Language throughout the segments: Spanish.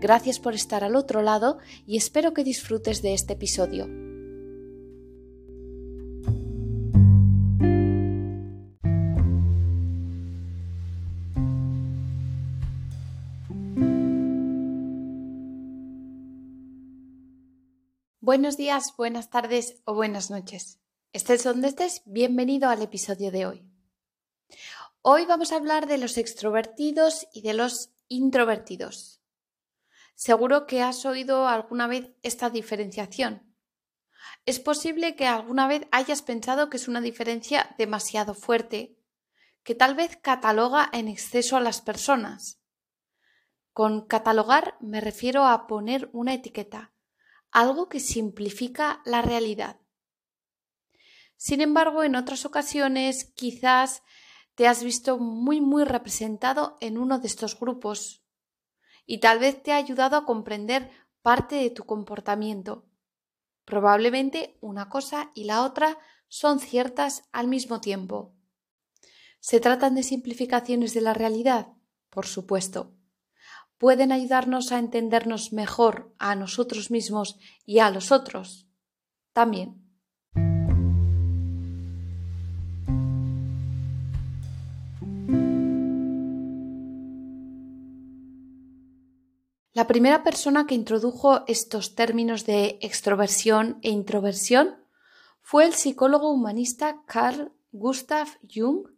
Gracias por estar al otro lado y espero que disfrutes de este episodio. Buenos días, buenas tardes o buenas noches. Estés donde estés, bienvenido al episodio de hoy. Hoy vamos a hablar de los extrovertidos y de los introvertidos. Seguro que has oído alguna vez esta diferenciación. Es posible que alguna vez hayas pensado que es una diferencia demasiado fuerte, que tal vez cataloga en exceso a las personas. Con catalogar me refiero a poner una etiqueta, algo que simplifica la realidad. Sin embargo, en otras ocasiones quizás te has visto muy muy representado en uno de estos grupos y tal vez te ha ayudado a comprender parte de tu comportamiento. Probablemente una cosa y la otra son ciertas al mismo tiempo. ¿Se tratan de simplificaciones de la realidad? Por supuesto. ¿Pueden ayudarnos a entendernos mejor a nosotros mismos y a los otros? También. La primera persona que introdujo estos términos de extroversión e introversión fue el psicólogo humanista Carl Gustav Jung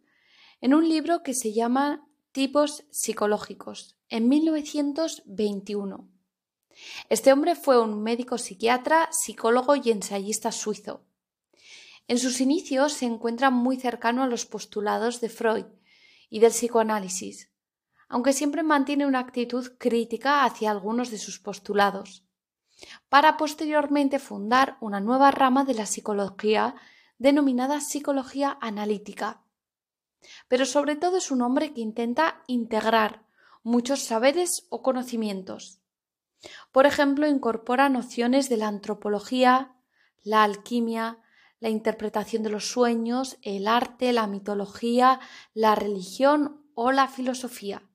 en un libro que se llama Tipos psicológicos en 1921. Este hombre fue un médico psiquiatra, psicólogo y ensayista suizo. En sus inicios se encuentra muy cercano a los postulados de Freud y del psicoanálisis aunque siempre mantiene una actitud crítica hacia algunos de sus postulados, para posteriormente fundar una nueva rama de la psicología denominada psicología analítica. Pero sobre todo es un hombre que intenta integrar muchos saberes o conocimientos. Por ejemplo, incorpora nociones de la antropología, la alquimia, la interpretación de los sueños, el arte, la mitología, la religión o la filosofía.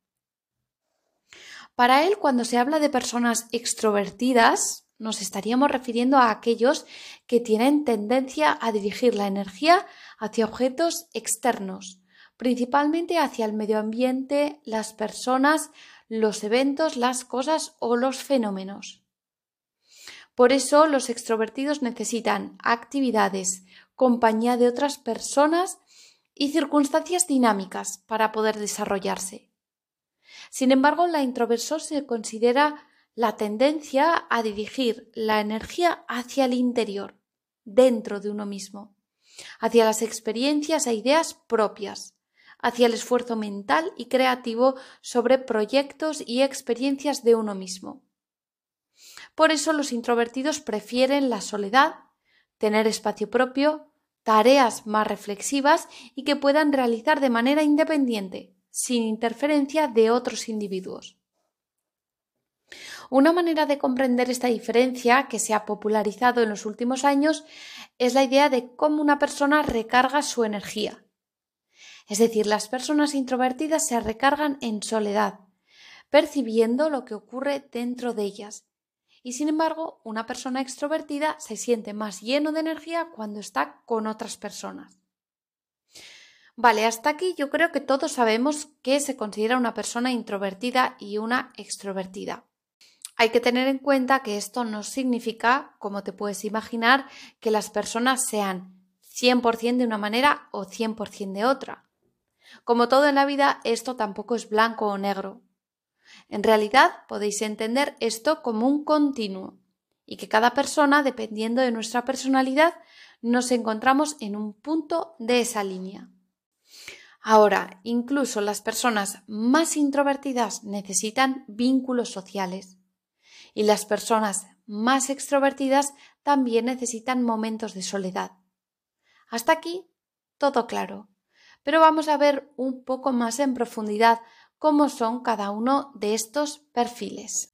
Para él, cuando se habla de personas extrovertidas, nos estaríamos refiriendo a aquellos que tienen tendencia a dirigir la energía hacia objetos externos, principalmente hacia el medio ambiente, las personas, los eventos, las cosas o los fenómenos. Por eso los extrovertidos necesitan actividades, compañía de otras personas y circunstancias dinámicas para poder desarrollarse. Sin embargo, la introversión se considera la tendencia a dirigir la energía hacia el interior, dentro de uno mismo, hacia las experiencias e ideas propias, hacia el esfuerzo mental y creativo sobre proyectos y experiencias de uno mismo. Por eso los introvertidos prefieren la soledad, tener espacio propio, tareas más reflexivas y que puedan realizar de manera independiente, sin interferencia de otros individuos. Una manera de comprender esta diferencia que se ha popularizado en los últimos años es la idea de cómo una persona recarga su energía. Es decir, las personas introvertidas se recargan en soledad, percibiendo lo que ocurre dentro de ellas. Y sin embargo, una persona extrovertida se siente más lleno de energía cuando está con otras personas. Vale, hasta aquí yo creo que todos sabemos que se considera una persona introvertida y una extrovertida. Hay que tener en cuenta que esto no significa, como te puedes imaginar, que las personas sean 100% de una manera o 100% de otra. Como todo en la vida, esto tampoco es blanco o negro. En realidad, podéis entender esto como un continuo y que cada persona, dependiendo de nuestra personalidad, nos encontramos en un punto de esa línea. Ahora, incluso las personas más introvertidas necesitan vínculos sociales y las personas más extrovertidas también necesitan momentos de soledad. Hasta aquí, todo claro. Pero vamos a ver un poco más en profundidad cómo son cada uno de estos perfiles.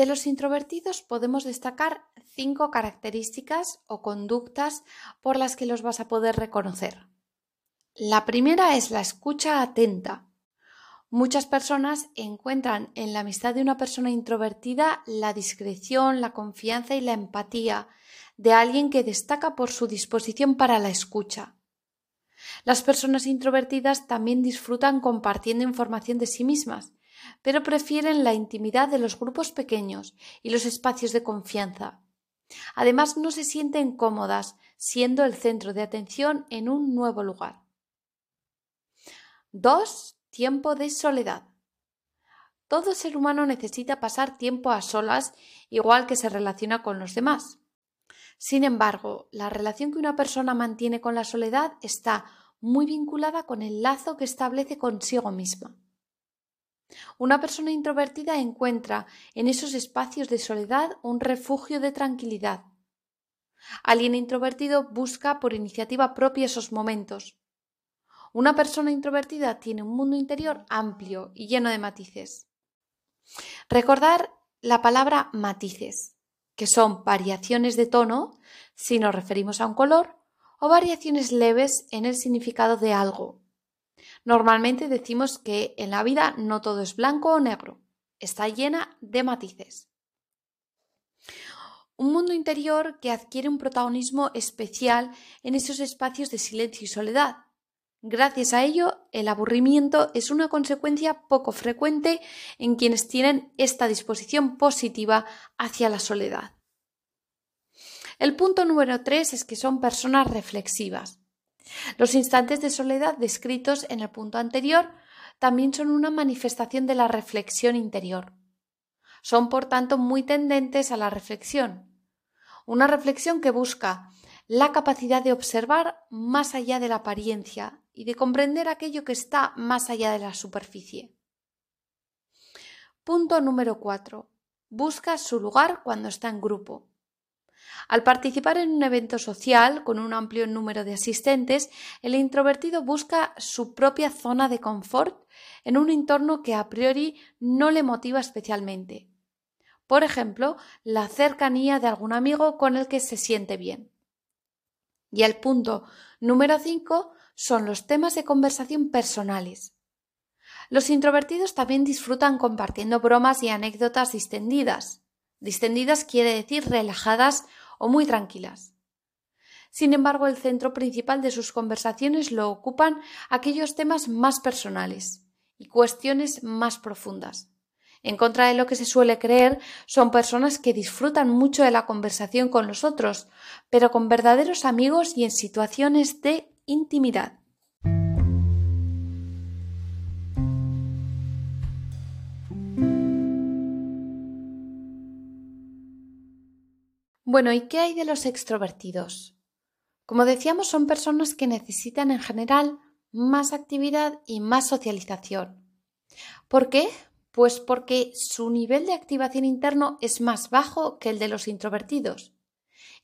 De los introvertidos podemos destacar cinco características o conductas por las que los vas a poder reconocer. La primera es la escucha atenta. Muchas personas encuentran en la amistad de una persona introvertida la discreción, la confianza y la empatía de alguien que destaca por su disposición para la escucha. Las personas introvertidas también disfrutan compartiendo información de sí mismas pero prefieren la intimidad de los grupos pequeños y los espacios de confianza. Además, no se sienten cómodas siendo el centro de atención en un nuevo lugar. 2. Tiempo de soledad. Todo ser humano necesita pasar tiempo a solas igual que se relaciona con los demás. Sin embargo, la relación que una persona mantiene con la soledad está muy vinculada con el lazo que establece consigo misma. Una persona introvertida encuentra en esos espacios de soledad un refugio de tranquilidad. Alguien introvertido busca por iniciativa propia esos momentos. Una persona introvertida tiene un mundo interior amplio y lleno de matices. Recordar la palabra matices, que son variaciones de tono si nos referimos a un color o variaciones leves en el significado de algo, Normalmente decimos que en la vida no todo es blanco o negro, está llena de matices. Un mundo interior que adquiere un protagonismo especial en esos espacios de silencio y soledad. Gracias a ello, el aburrimiento es una consecuencia poco frecuente en quienes tienen esta disposición positiva hacia la soledad. El punto número tres es que son personas reflexivas. Los instantes de soledad descritos en el punto anterior también son una manifestación de la reflexión interior. Son, por tanto, muy tendentes a la reflexión. Una reflexión que busca la capacidad de observar más allá de la apariencia y de comprender aquello que está más allá de la superficie. Punto número 4. Busca su lugar cuando está en grupo. Al participar en un evento social con un amplio número de asistentes, el introvertido busca su propia zona de confort en un entorno que a priori no le motiva especialmente. Por ejemplo, la cercanía de algún amigo con el que se siente bien. Y el punto número 5 son los temas de conversación personales. Los introvertidos también disfrutan compartiendo bromas y anécdotas distendidas. Distendidas quiere decir relajadas o muy tranquilas. Sin embargo, el centro principal de sus conversaciones lo ocupan aquellos temas más personales y cuestiones más profundas. En contra de lo que se suele creer, son personas que disfrutan mucho de la conversación con los otros, pero con verdaderos amigos y en situaciones de intimidad. Bueno, ¿y qué hay de los extrovertidos? Como decíamos, son personas que necesitan en general más actividad y más socialización. ¿Por qué? Pues porque su nivel de activación interno es más bajo que el de los introvertidos.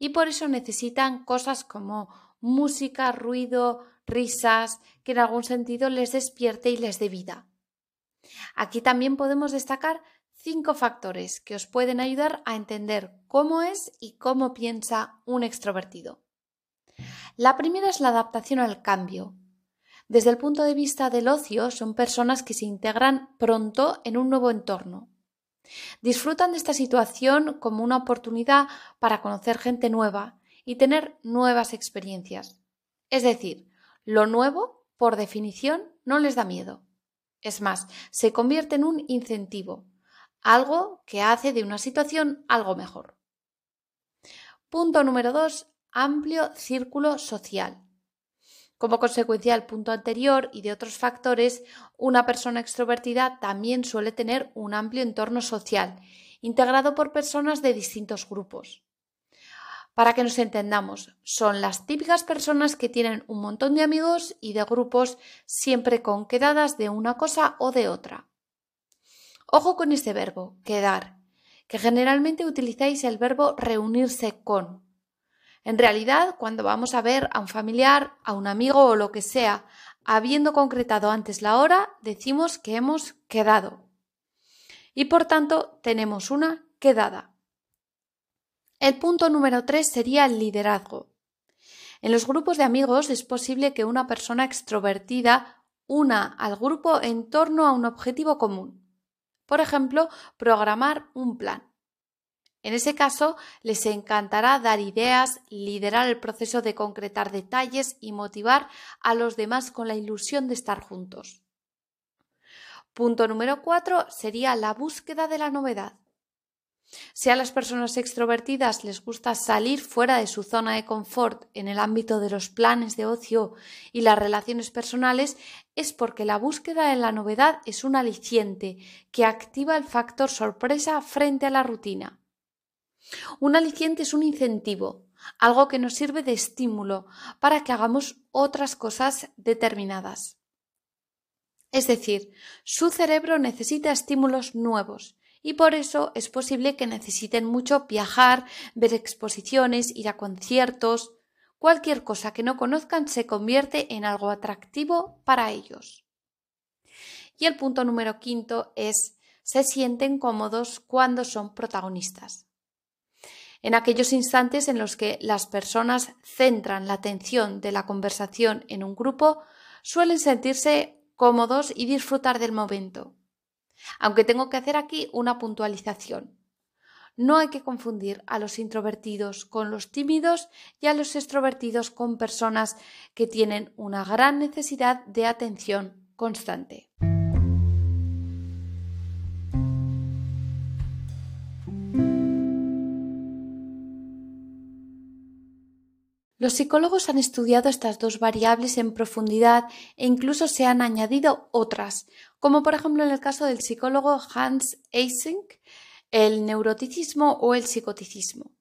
Y por eso necesitan cosas como música, ruido, risas, que en algún sentido les despierte y les dé vida. Aquí también podemos destacar cinco factores que os pueden ayudar a entender cómo es y cómo piensa un extrovertido. La primera es la adaptación al cambio. Desde el punto de vista del ocio, son personas que se integran pronto en un nuevo entorno. Disfrutan de esta situación como una oportunidad para conocer gente nueva y tener nuevas experiencias. Es decir, lo nuevo, por definición, no les da miedo. Es más, se convierte en un incentivo, algo que hace de una situación algo mejor. Punto número 2. Amplio círculo social. Como consecuencia del punto anterior y de otros factores, una persona extrovertida también suele tener un amplio entorno social, integrado por personas de distintos grupos. Para que nos entendamos, son las típicas personas que tienen un montón de amigos y de grupos siempre con quedadas de una cosa o de otra. Ojo con este verbo, quedar, que generalmente utilizáis el verbo reunirse con. En realidad, cuando vamos a ver a un familiar, a un amigo o lo que sea, habiendo concretado antes la hora, decimos que hemos quedado. Y por tanto, tenemos una quedada. El punto número tres sería el liderazgo. En los grupos de amigos es posible que una persona extrovertida una al grupo en torno a un objetivo común. Por ejemplo, programar un plan. En ese caso, les encantará dar ideas, liderar el proceso de concretar detalles y motivar a los demás con la ilusión de estar juntos. Punto número cuatro sería la búsqueda de la novedad. Si a las personas extrovertidas les gusta salir fuera de su zona de confort en el ámbito de los planes de ocio y las relaciones personales, es porque la búsqueda de la novedad es un aliciente que activa el factor sorpresa frente a la rutina. Un aliciente es un incentivo, algo que nos sirve de estímulo para que hagamos otras cosas determinadas. Es decir, su cerebro necesita estímulos nuevos y por eso es posible que necesiten mucho viajar, ver exposiciones, ir a conciertos. Cualquier cosa que no conozcan se convierte en algo atractivo para ellos. Y el punto número quinto es se sienten cómodos cuando son protagonistas. En aquellos instantes en los que las personas centran la atención de la conversación en un grupo, suelen sentirse cómodos y disfrutar del momento. Aunque tengo que hacer aquí una puntualización. No hay que confundir a los introvertidos con los tímidos y a los extrovertidos con personas que tienen una gran necesidad de atención constante. Los psicólogos han estudiado estas dos variables en profundidad e incluso se han añadido otras, como por ejemplo en el caso del psicólogo Hans Eysenck, el neuroticismo o el psicoticismo.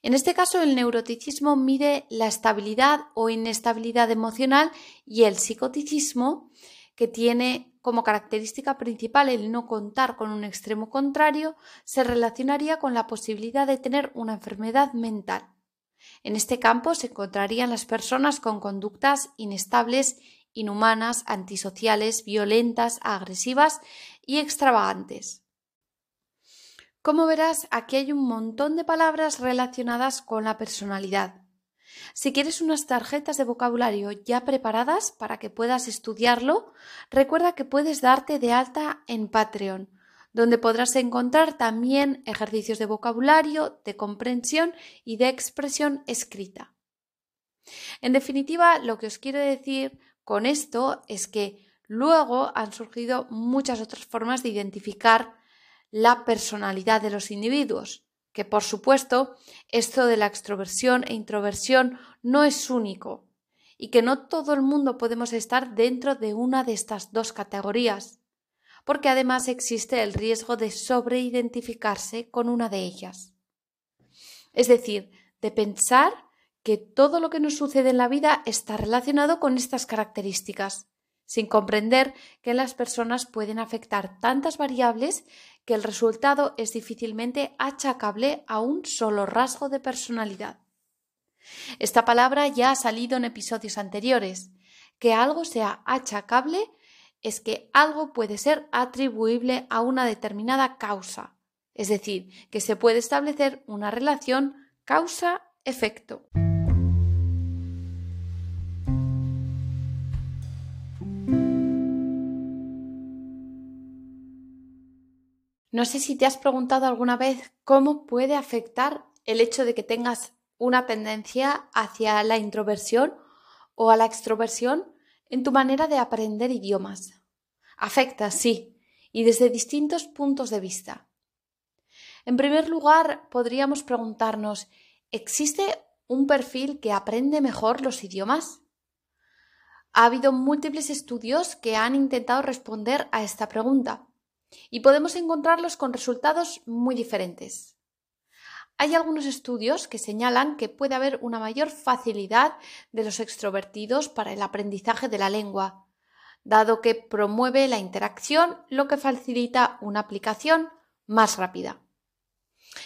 En este caso, el neuroticismo mide la estabilidad o inestabilidad emocional y el psicoticismo, que tiene como característica principal el no contar con un extremo contrario, se relacionaría con la posibilidad de tener una enfermedad mental. En este campo se encontrarían las personas con conductas inestables, inhumanas, antisociales, violentas, agresivas y extravagantes. Como verás, aquí hay un montón de palabras relacionadas con la personalidad. Si quieres unas tarjetas de vocabulario ya preparadas para que puedas estudiarlo, recuerda que puedes darte de alta en Patreon donde podrás encontrar también ejercicios de vocabulario, de comprensión y de expresión escrita. En definitiva, lo que os quiero decir con esto es que luego han surgido muchas otras formas de identificar la personalidad de los individuos, que por supuesto esto de la extroversión e introversión no es único y que no todo el mundo podemos estar dentro de una de estas dos categorías porque además existe el riesgo de sobreidentificarse con una de ellas. Es decir, de pensar que todo lo que nos sucede en la vida está relacionado con estas características, sin comprender que las personas pueden afectar tantas variables que el resultado es difícilmente achacable a un solo rasgo de personalidad. Esta palabra ya ha salido en episodios anteriores. Que algo sea achacable es que algo puede ser atribuible a una determinada causa, es decir, que se puede establecer una relación causa-efecto. No sé si te has preguntado alguna vez cómo puede afectar el hecho de que tengas una tendencia hacia la introversión o a la extroversión en tu manera de aprender idiomas. Afecta, sí, y desde distintos puntos de vista. En primer lugar, podríamos preguntarnos, ¿existe un perfil que aprende mejor los idiomas? Ha habido múltiples estudios que han intentado responder a esta pregunta y podemos encontrarlos con resultados muy diferentes. Hay algunos estudios que señalan que puede haber una mayor facilidad de los extrovertidos para el aprendizaje de la lengua, dado que promueve la interacción, lo que facilita una aplicación más rápida.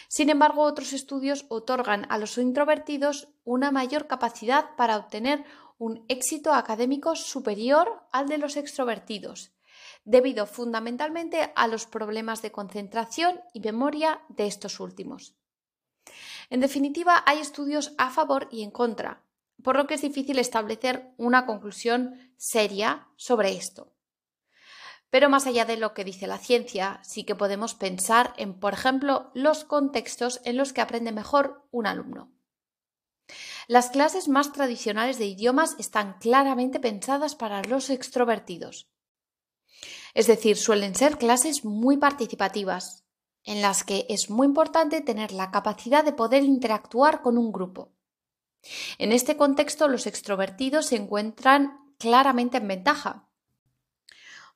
Sin embargo, otros estudios otorgan a los introvertidos una mayor capacidad para obtener un éxito académico superior al de los extrovertidos, debido fundamentalmente a los problemas de concentración y memoria de estos últimos. En definitiva, hay estudios a favor y en contra, por lo que es difícil establecer una conclusión seria sobre esto. Pero más allá de lo que dice la ciencia, sí que podemos pensar en, por ejemplo, los contextos en los que aprende mejor un alumno. Las clases más tradicionales de idiomas están claramente pensadas para los extrovertidos. Es decir, suelen ser clases muy participativas, en las que es muy importante tener la capacidad de poder interactuar con un grupo. En este contexto, los extrovertidos se encuentran claramente en ventaja.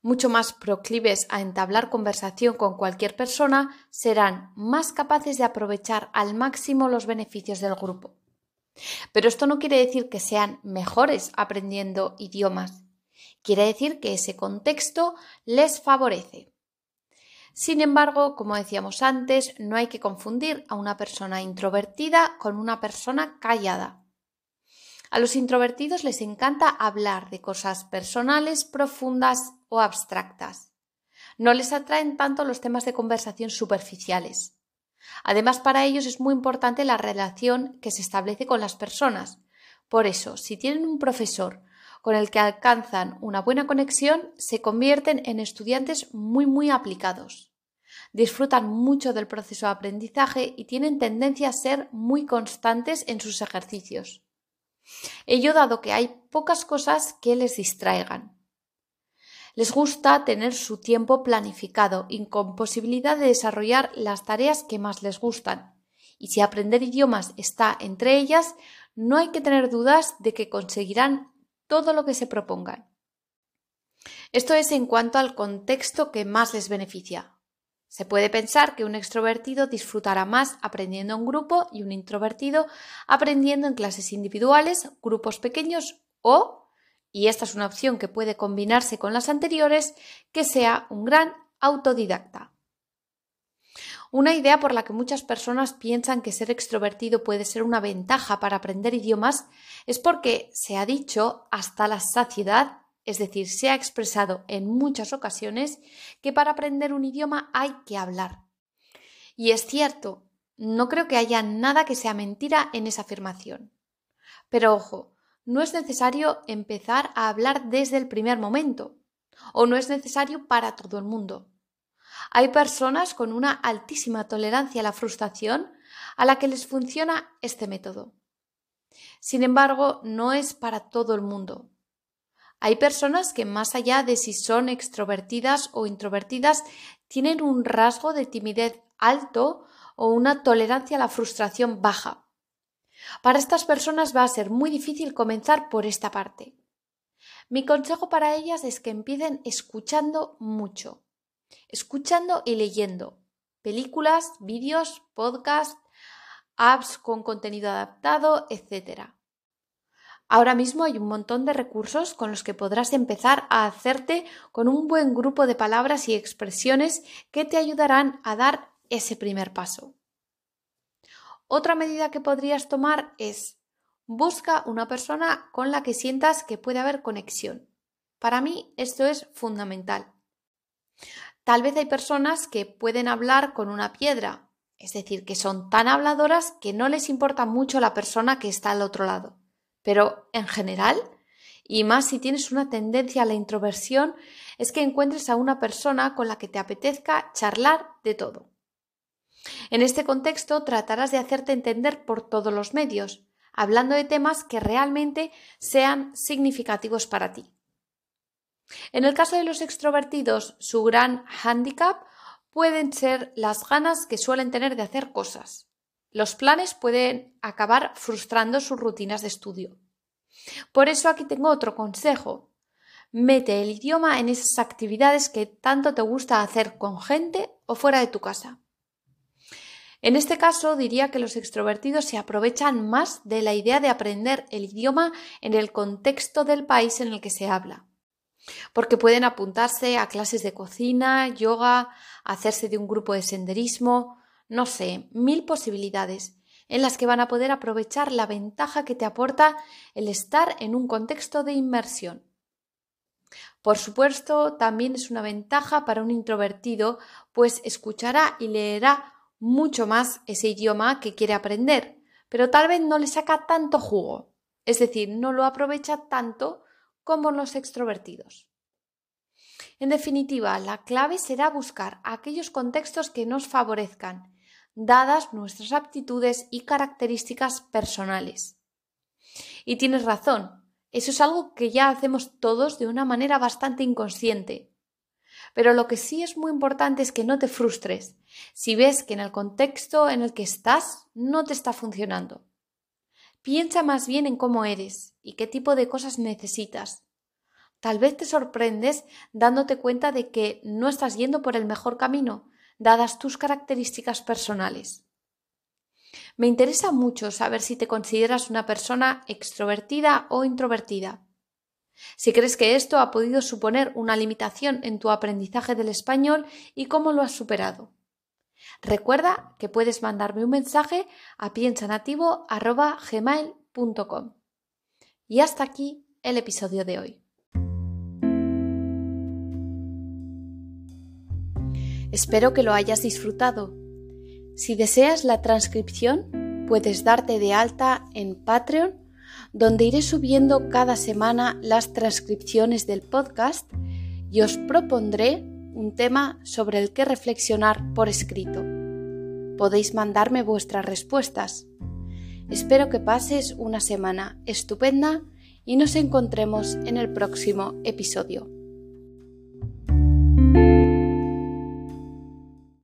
Mucho más proclives a entablar conversación con cualquier persona, serán más capaces de aprovechar al máximo los beneficios del grupo. Pero esto no quiere decir que sean mejores aprendiendo idiomas. Quiere decir que ese contexto les favorece. Sin embargo, como decíamos antes, no hay que confundir a una persona introvertida con una persona callada. A los introvertidos les encanta hablar de cosas personales, profundas o abstractas. No les atraen tanto los temas de conversación superficiales. Además, para ellos es muy importante la relación que se establece con las personas. Por eso, si tienen un profesor con el que alcanzan una buena conexión, se convierten en estudiantes muy muy aplicados. Disfrutan mucho del proceso de aprendizaje y tienen tendencia a ser muy constantes en sus ejercicios. Ello dado que hay pocas cosas que les distraigan. Les gusta tener su tiempo planificado y con posibilidad de desarrollar las tareas que más les gustan. Y si aprender idiomas está entre ellas, no hay que tener dudas de que conseguirán todo lo que se propongan. Esto es en cuanto al contexto que más les beneficia. Se puede pensar que un extrovertido disfrutará más aprendiendo en grupo y un introvertido aprendiendo en clases individuales, grupos pequeños o, y esta es una opción que puede combinarse con las anteriores, que sea un gran autodidacta. Una idea por la que muchas personas piensan que ser extrovertido puede ser una ventaja para aprender idiomas es porque se ha dicho hasta la saciedad, es decir, se ha expresado en muchas ocasiones que para aprender un idioma hay que hablar. Y es cierto, no creo que haya nada que sea mentira en esa afirmación. Pero ojo, no es necesario empezar a hablar desde el primer momento, o no es necesario para todo el mundo. Hay personas con una altísima tolerancia a la frustración a la que les funciona este método. Sin embargo, no es para todo el mundo. Hay personas que más allá de si son extrovertidas o introvertidas, tienen un rasgo de timidez alto o una tolerancia a la frustración baja. Para estas personas va a ser muy difícil comenzar por esta parte. Mi consejo para ellas es que empiecen escuchando mucho escuchando y leyendo películas, vídeos, podcasts, apps con contenido adaptado, etc. Ahora mismo hay un montón de recursos con los que podrás empezar a hacerte con un buen grupo de palabras y expresiones que te ayudarán a dar ese primer paso. Otra medida que podrías tomar es busca una persona con la que sientas que puede haber conexión. Para mí esto es fundamental. Tal vez hay personas que pueden hablar con una piedra, es decir, que son tan habladoras que no les importa mucho la persona que está al otro lado. Pero en general, y más si tienes una tendencia a la introversión, es que encuentres a una persona con la que te apetezca charlar de todo. En este contexto tratarás de hacerte entender por todos los medios, hablando de temas que realmente sean significativos para ti. En el caso de los extrovertidos, su gran hándicap pueden ser las ganas que suelen tener de hacer cosas. Los planes pueden acabar frustrando sus rutinas de estudio. Por eso aquí tengo otro consejo. Mete el idioma en esas actividades que tanto te gusta hacer con gente o fuera de tu casa. En este caso diría que los extrovertidos se aprovechan más de la idea de aprender el idioma en el contexto del país en el que se habla, porque pueden apuntarse a clases de cocina, yoga, hacerse de un grupo de senderismo, no sé, mil posibilidades en las que van a poder aprovechar la ventaja que te aporta el estar en un contexto de inmersión. Por supuesto, también es una ventaja para un introvertido, pues escuchará y leerá mucho más ese idioma que quiere aprender, pero tal vez no le saca tanto jugo, es decir, no lo aprovecha tanto como los extrovertidos. En definitiva, la clave será buscar aquellos contextos que nos favorezcan, dadas nuestras aptitudes y características personales. Y tienes razón, eso es algo que ya hacemos todos de una manera bastante inconsciente. Pero lo que sí es muy importante es que no te frustres si ves que en el contexto en el que estás no te está funcionando. Piensa más bien en cómo eres y qué tipo de cosas necesitas. Tal vez te sorprendes dándote cuenta de que no estás yendo por el mejor camino, dadas tus características personales. Me interesa mucho saber si te consideras una persona extrovertida o introvertida. Si crees que esto ha podido suponer una limitación en tu aprendizaje del español y cómo lo has superado. Recuerda que puedes mandarme un mensaje a piensanativo.gmail.com. Y hasta aquí el episodio de hoy. Espero que lo hayas disfrutado. Si deseas la transcripción, puedes darte de alta en Patreon, donde iré subiendo cada semana las transcripciones del podcast y os propondré un tema sobre el que reflexionar por escrito. Podéis mandarme vuestras respuestas. Espero que pases una semana estupenda y nos encontremos en el próximo episodio.